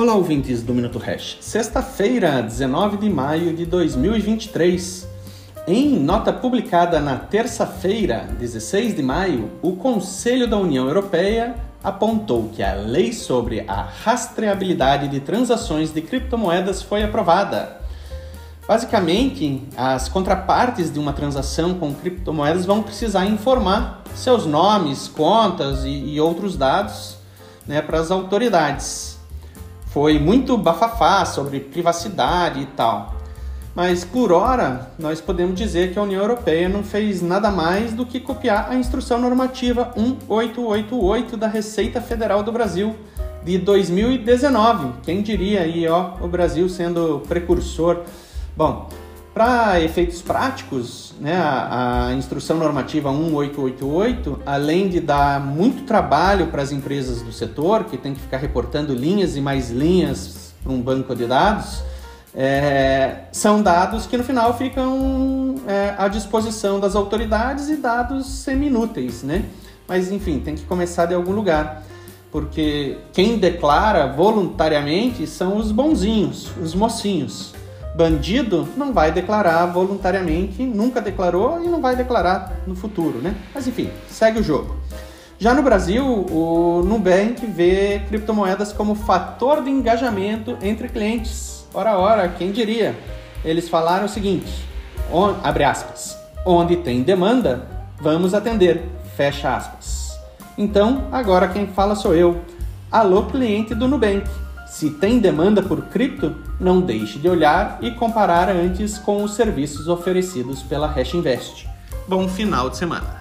Olá, ouvintes do Minuto Hash. Sexta-feira, 19 de maio de 2023. Em nota publicada na terça-feira, 16 de maio, o Conselho da União Europeia apontou que a lei sobre a rastreabilidade de transações de criptomoedas foi aprovada. Basicamente, as contrapartes de uma transação com criptomoedas vão precisar informar seus nomes, contas e, e outros dados né, para as autoridades. Foi muito bafafá sobre privacidade e tal. Mas por hora, nós podemos dizer que a União Europeia não fez nada mais do que copiar a instrução normativa 1888 da Receita Federal do Brasil de 2019. Quem diria aí, ó, o Brasil sendo precursor. Bom, para efeitos práticos, né, a, a, instrução normativa 1888, além de dar muito trabalho para as empresas do setor, que tem que ficar reportando linhas e mais linhas para um banco de dados, é, são dados que no final ficam é, à disposição das autoridades e dados seminúteis, né? Mas enfim, tem que começar de algum lugar, porque quem declara voluntariamente são os bonzinhos, os mocinhos bandido não vai declarar voluntariamente, nunca declarou e não vai declarar no futuro, né? Mas enfim, segue o jogo. Já no Brasil, o Nubank vê criptomoedas como fator de engajamento entre clientes. Ora, ora, quem diria? Eles falaram o seguinte, on, abre aspas, onde tem demanda, vamos atender, fecha aspas. Então, agora quem fala sou eu. Alô, cliente do Nubank. Se tem demanda por cripto, não deixe de olhar e comparar antes com os serviços oferecidos pela Hash Invest. Bom final de semana!